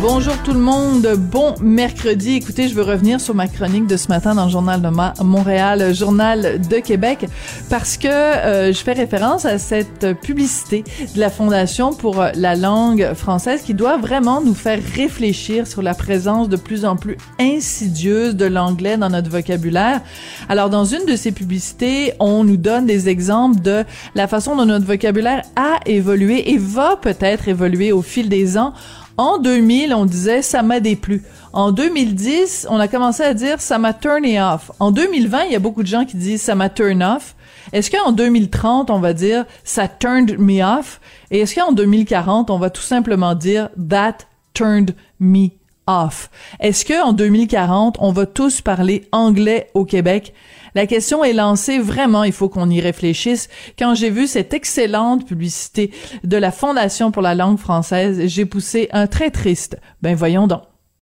Bonjour tout le monde, bon mercredi. Écoutez, je veux revenir sur ma chronique de ce matin dans le journal de Montréal, journal de Québec, parce que euh, je fais référence à cette publicité de la Fondation pour la langue française qui doit vraiment nous faire réfléchir sur la présence de plus en plus insidieuse de l'anglais dans notre vocabulaire. Alors, dans une de ces publicités, on nous donne des exemples de la façon dont notre vocabulaire a évolué et va peut-être évoluer au fil des ans en 2000, on disait ça m'a déplu. En 2010, on a commencé à dire ça m'a turné off. En 2020, il y a beaucoup de gens qui disent ça m'a turn off. Est-ce qu'en 2030, on va dire ça turned me off? Et est-ce qu'en 2040, on va tout simplement dire that turned me off? Est-ce qu'en 2040, on va tous parler anglais au Québec? La question est lancée vraiment, il faut qu'on y réfléchisse. Quand j'ai vu cette excellente publicité de la Fondation pour la langue française, j'ai poussé un très triste. Ben voyons donc.